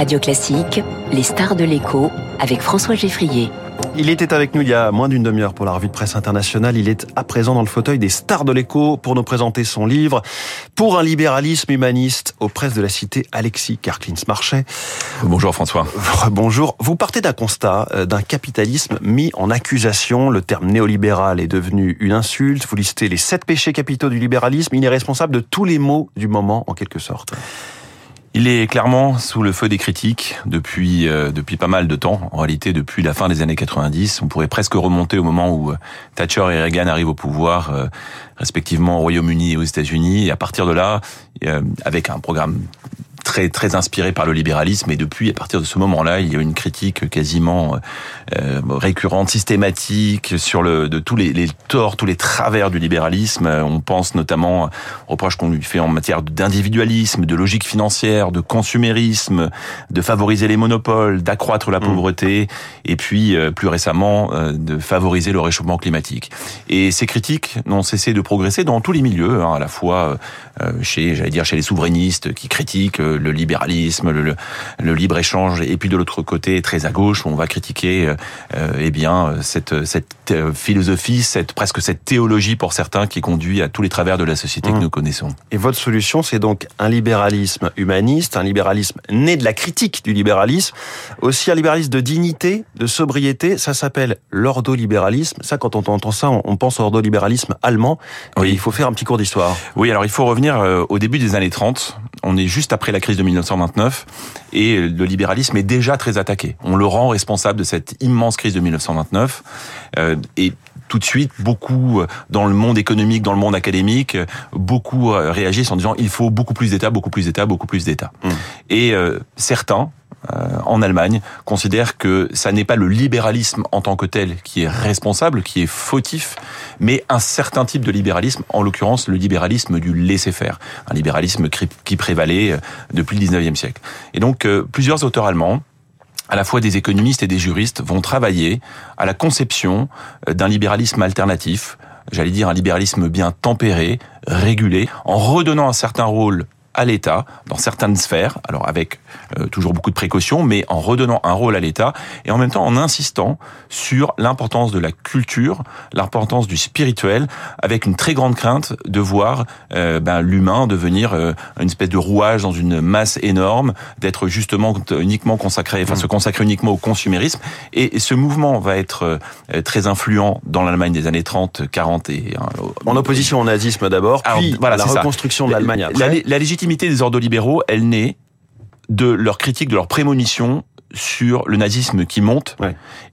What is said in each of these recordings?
Radio Classique, les stars de l'écho avec François Geffrier. Il était avec nous il y a moins d'une demi-heure pour la revue de presse internationale. Il est à présent dans le fauteuil des stars de l'écho pour nous présenter son livre Pour un libéralisme humaniste aux presses de la cité Alexis Karklins Marchais. Bonjour François. Bonjour. Vous partez d'un constat euh, d'un capitalisme mis en accusation. Le terme néolibéral est devenu une insulte. Vous listez les sept péchés capitaux du libéralisme. Il est responsable de tous les maux du moment en quelque sorte. Il est clairement sous le feu des critiques depuis euh, depuis pas mal de temps. En réalité, depuis la fin des années 90, on pourrait presque remonter au moment où euh, Thatcher et Reagan arrivent au pouvoir, euh, respectivement au Royaume-Uni et aux États-Unis. Et à partir de là, avec un programme très très inspiré par le libéralisme. Et depuis à partir de ce moment-là il y a une critique quasiment euh, récurrente systématique sur le de tous les, les, torts tous les travers du libéralisme. On pense notamment aux reproches qu'on lui fait en matière d'individualisme de logique financière de consumérisme de favoriser les monopoles d'accroître la mmh. pauvreté et puis euh, plus récemment euh, de favoriser le réchauffement climatique. Et ces critiques n'ont cessé de progresser dans tous les milieux hein, à la fois chez j'allais dire chez les souverainistes qui critiquent le libéralisme, le, le libre échange, et puis de l'autre côté, très à gauche, on va critiquer euh, euh eh bien cette, cette euh, philosophie, cette presque cette théologie pour certains qui conduit à tous les travers de la société que mmh. nous connaissons. Et votre solution, c'est donc un libéralisme humaniste, un libéralisme né de la critique du libéralisme, aussi un libéralisme de dignité, de sobriété. Ça s'appelle l'ordolibéralisme. Ça, quand on entend ça, on pense au ordolibéralisme allemand. Oui. il faut faire un petit cours d'histoire. Oui, alors il faut revenir euh, au début des années 30. On est juste après la crise de 1929 et le libéralisme est déjà très attaqué. On le rend responsable de cette immense crise de 1929 euh, et tout de suite, beaucoup euh, dans le monde économique, dans le monde académique, euh, beaucoup réagissent en disant il faut beaucoup plus d'État, beaucoup plus d'État, beaucoup plus d'État. Mmh. Et certains, en Allemagne considèrent que ça n'est pas le libéralisme en tant que tel qui est responsable, qui est fautif, mais un certain type de libéralisme, en l'occurrence le libéralisme du laisser-faire, un libéralisme qui prévalait depuis le 19e siècle. Et donc plusieurs auteurs allemands à la fois des économistes et des juristes vont travailler à la conception euh, d'un libéralisme alternatif, j'allais dire un libéralisme bien tempéré, régulé, en redonnant un certain rôle à l'État dans certaines sphères, alors avec euh, toujours beaucoup de précautions, mais en redonnant un rôle à l'État et en même temps en insistant sur l'importance de la culture, l'importance du spirituel, avec une très grande crainte de voir euh, ben, l'humain devenir euh, une espèce de rouage dans une masse énorme, d'être justement uniquement consacré, enfin mm. se consacrer uniquement au consumérisme. Et, ce mouvement va être très influent dans l'Allemagne des années 30, 40 et en opposition au nazisme d'abord, puis voilà, la reconstruction de l'Allemagne après. la légitimité des ordolibéraux, elle naît de leur critique, de leur prémonition sur le nazisme qui monte.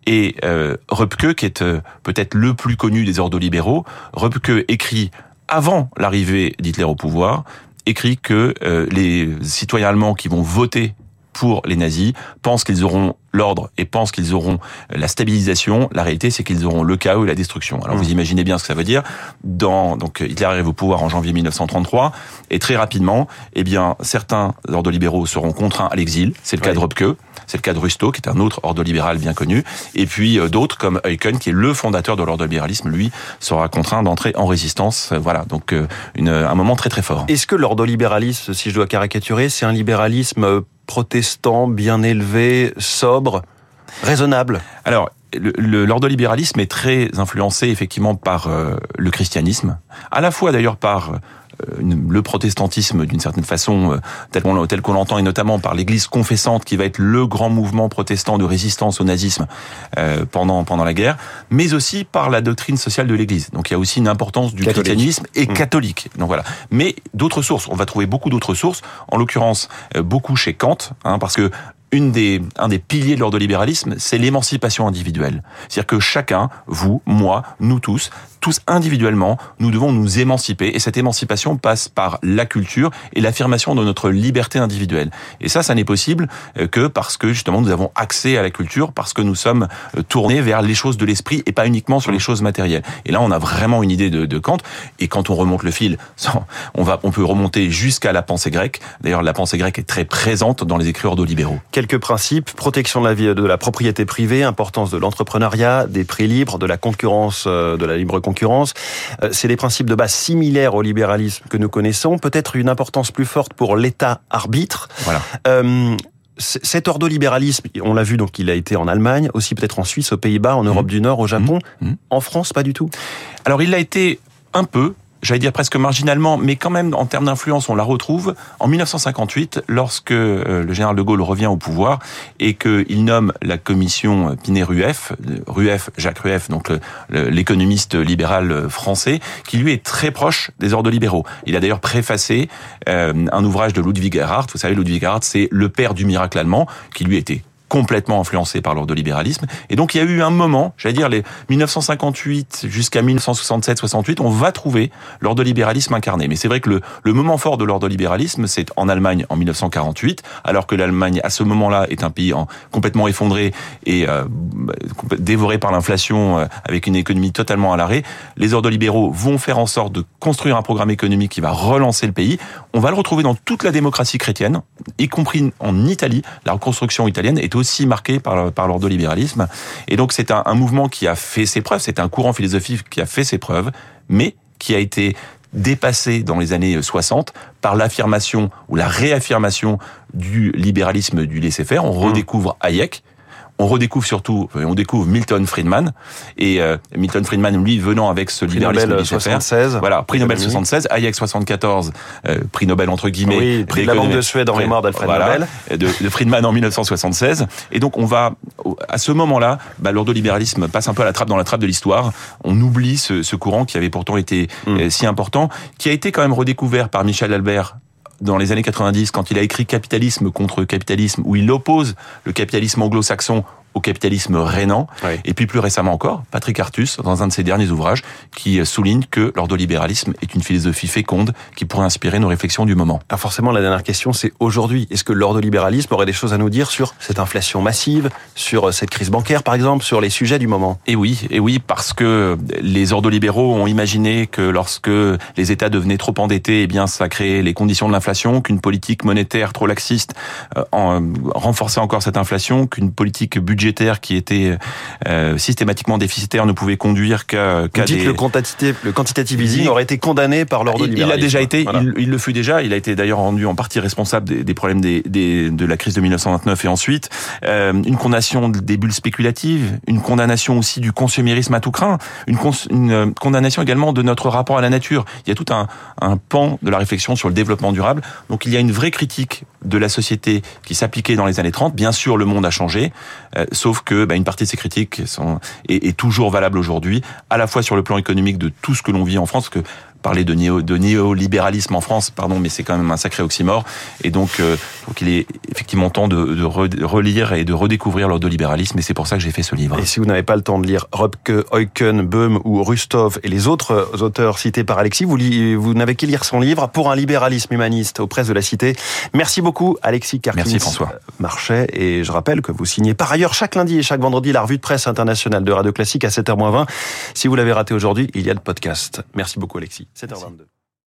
Et euh, Röpke, qui est euh, peut-être le plus connu des ordolibéraux, Röpke écrit avant l'arrivée d'Hitler au pouvoir, écrit que euh, les citoyens allemands qui vont voter pour les nazis pensent qu'ils auront l'ordre et pensent qu'ils auront la stabilisation, la réalité c'est qu'ils auront le chaos et la destruction. Alors mmh. vous imaginez bien ce que ça veut dire. Dans donc Hitler arrive au pouvoir en janvier 1933 et très rapidement, eh bien certains libéraux seront contraints à l'exil. C'est le cas de Röpke, c'est le cas de Rusto qui est un autre libéral bien connu, et puis euh, d'autres comme Eucken qui est le fondateur de l'ordolibéralisme, lui sera contraint d'entrer en résistance. Voilà donc euh, une, un moment très très fort. Est-ce que l'ordolibéralisme, si je dois caricaturer, c'est un libéralisme euh, protestant, bien élevé, sobre, raisonnable Alors, l'ordolibéralisme est très influencé effectivement par euh, le christianisme, à la fois d'ailleurs par le protestantisme d'une certaine façon euh, tel qu'on l'entend et notamment par l'Église confessante qui va être le grand mouvement protestant de résistance au nazisme pendant pendant la guerre, mais aussi par la doctrine sociale de l'Église. Donc il y a aussi une importance du christianisme et mmh. catholique. Donc voilà. Mais d'autres sources, on va trouver beaucoup d'autres sources. En l'occurrence, beaucoup chez Kant, hein, parce que une des, un des piliers de l'ordolibéralisme, c'est l'émancipation individuelle. C'est-à-dire que chacun, vous, moi, nous tous, tous individuellement, nous devons nous émanciper. Et cette émancipation passe par la culture et l'affirmation de notre liberté individuelle. Et ça, ça n'est possible euh, que parce que justement nous avons accès à la culture, parce que nous sommes euh, tournés vers les choses de l'esprit et pas uniquement sur les choses matérielles. Et là, on a vraiment une idée de, de Kant. Et quand on remonte le fil, on va, on peut remonter jusqu'à la pensée grecque. D'ailleurs, la pensée grecque est très présente dans les écrits ordolibéraux. Quelques principes protection de la vie, de la propriété privée, importance de l'entrepreneuriat, des prix libres, de la concurrence, euh, de la libre concurrence. Euh, c'est des principes de base similaires au libéralisme que nous connaissons, peut-être une importance plus forte pour l'État arbitre. Voilà. Euh, cet ordolibéralisme, on l'a vu, donc il a été en Allemagne, aussi peut-être en Suisse, aux Pays-Bas, en Europe mmh. du Nord, au Japon. Mmh. En France, pas du tout Alors il l'a été un peu, j'allais dire presque marginalement, mais quand même en termes d'influence, on la retrouve en 1958, lorsque euh, le général de Gaulle revient au pouvoir et qu'il nomme la commission Pinet-Rueff, Rueff, Jacques Rueff, donc l'économiste libéral français, qui lui est très proche des ordres libéraux. Il a d'ailleurs préfacé euh, un ouvrage de Ludwig Erhard. Vous savez, Ludwig Erhard, c'est le père du miracle allemand, qui lui était complètement influencé par l'ordolibéralisme. Et donc il y a eu un moment, j'allais dire les 1958 jusqu'à 1967-68, on va trouver l'ordolibéralisme incarné. Mais c'est vrai que le, moment fort de l'ordolibéralisme, c'est en Allemagne en 1948, alors que l'Allemagne à ce moment-là est un pays en, complètement effondré et euh, dévoré par l'inflation, euh, avec une économie totalement à l'arrêt. Les ordolibéraux vont faire en sorte de construire un programme économique qui va relancer le pays. On va le retrouver dans toute la démocratie chrétienne, y compris en Italie. La reconstruction italienne est aussi marqué par, par l'ordolibéralisme. Et donc c'est un, un mouvement qui a fait ses preuves, c'est un courant philosophique qui a fait ses preuves, mais qui a été dépassé dans les années 60 par l'affirmation ou la réaffirmation du libéralisme du laisser-faire. On mmh. redécouvre Hayek, on redécouvre surtout, on découvre Milton Friedman et euh, Milton Friedman lui venant avec ce libéralisme Nobel 76. Voilà, prix Nobel 76, Hayek 74, euh, prix Nobel entre guillemets. Oui, prix de la Banque de Suède en mémoire d'Alfred Nobel. De, de, Friedman en 1976. Et donc on va à ce moment-là, bah, l'ordolibéralisme passe un peu à la trappe dans la trappe de l'histoire. On oublie ce, ce, courant qui avait pourtant été mm. euh, si important, qui a été quand même redécouvert par Michel Albert dans les années 90, quand il a écrit Capitalisme contre capitalisme, où il oppose le capitalisme anglo-saxon au capitalisme rénan. Et puis plus récemment encore, Patrick Artus, dans un de ses derniers ouvrages, qui souligne que l'ordolibéralisme est une philosophie féconde qui pourrait inspirer nos réflexions du moment. Alors forcément, la dernière question, c'est aujourd'hui. Est-ce que l'ordolibéralisme aurait des choses à nous dire sur cette inflation massive, sur cette crise bancaire, par exemple, sur les sujets du moment? Et oui, et oui, parce que les ordolibéraux ont imaginé que lorsque les États devenaient trop endettés, eh bien, ça créait les conditions de l'inflation, qu'une politique monétaire trop laxiste euh, en, renforçait encore cette inflation, qu'une politique budgétaire qui était euh, systématiquement déficitaire ne pouvait conduire qu'à qu des... le quantitative, le quantitative easing aurait été condamné par l'ordre Il, il a déjà été, il, le fut déjà. Il a été d'ailleurs rendu en partie responsable des, des problèmes des, des, de la crise de 1929 et ensuite euh, une condamnation des bulles spéculatives, une condamnation aussi du consumérisme à tout craint, une, une euh, condamnation également de notre rapport à la nature. Il y a tout un, un pan de la réflexion sur le développement durable. Donc il y a une vraie critique de la société qui s'appliquait dans les années 30. Bien sûr, le monde a changé, euh, sauf que bah, une partie de ces critiques sont, est, toujours valable aujourd'hui, à la fois sur le plan économique de tout ce que l'on vit en France, parler de, néo, de néolibéralisme en France, pardon, mais c'est quand même un sacré oxymore. Et donc, euh, donc il est effectivement temps de, de, relire et de redécouvrir l'ordolibéralisme, et c'est pour ça que j'ai fait ce livre. Et si vous n'avez pas le temps de lire Röpke, Eucken, Böhm ou Rustov et les autres euh, auteurs cités par Alexis, vous, vous n'avez qu'à lire son livre Pour un libéralisme humaniste aux presses de la Cité. Merci beaucoup, Alexis Carclins. Merci François. Marchais, et je rappelle que vous signez par ailleurs chaque lundi et chaque vendredi la revue de presse internationale de Radio Classique à 7h20. Si vous l'avez raté aujourd'hui, il y a le podcast. Merci beaucoup, Alexis. 7h22.